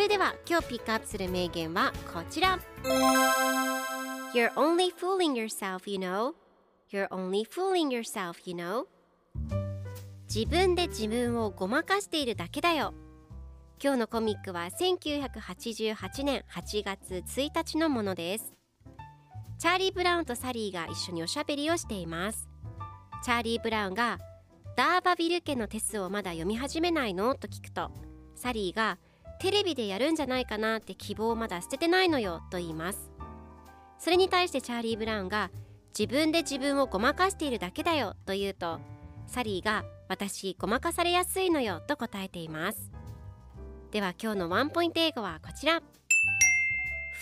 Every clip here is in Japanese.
それでは今日ピックアップする名言はこちら。You're only fooling yourself, you know. You're only fooling yourself, you know. 自分で自分をごまかしているだけだよ。今日のコミックは1988年8月1日のものです。チャーリー・ブラウンとサリーが一緒におしゃべりをしています。チャーリー・ブラウンがダーバビル家のテスをまだ読み始めないの？と聞くとサリーがテレビでやるんじゃないかなって希望をまだ捨ててないのよと言います。それに対してチャーリー・ブラウンが自分で自分をごまかしているだけだよと言うとサリーが私ごまかされやすいのよと答えています。では今日のワンポイント英語はこちら。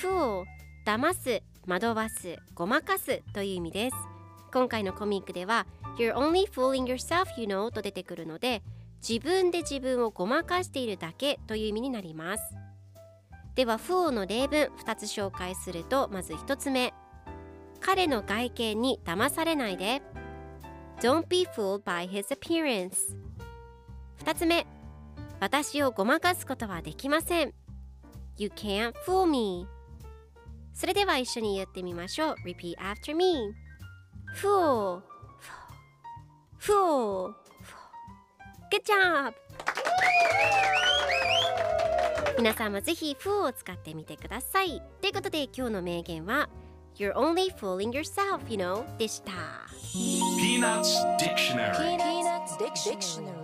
Fool 騙す惑わすごまかすという意味です。今回のコミックでは You're only fooling yourself you know と出てくるので自分で自分をごまかしているだけという意味になります。では Fool の例文2つ紹介するとまず1つ目。彼の外見に騙されないで。Don't be fooled by his appearance. 2つ目。私をごまかすことはできません。You can't fool me. それでは一緒に言ってみましょう。Repeat after me. Fool Fool Good job 皆さんもぜひ Fool を使ってみてくださいということで今日の名言は You're only fooling yourself, you know でした Peanuts Dictionary Peanuts Dictionary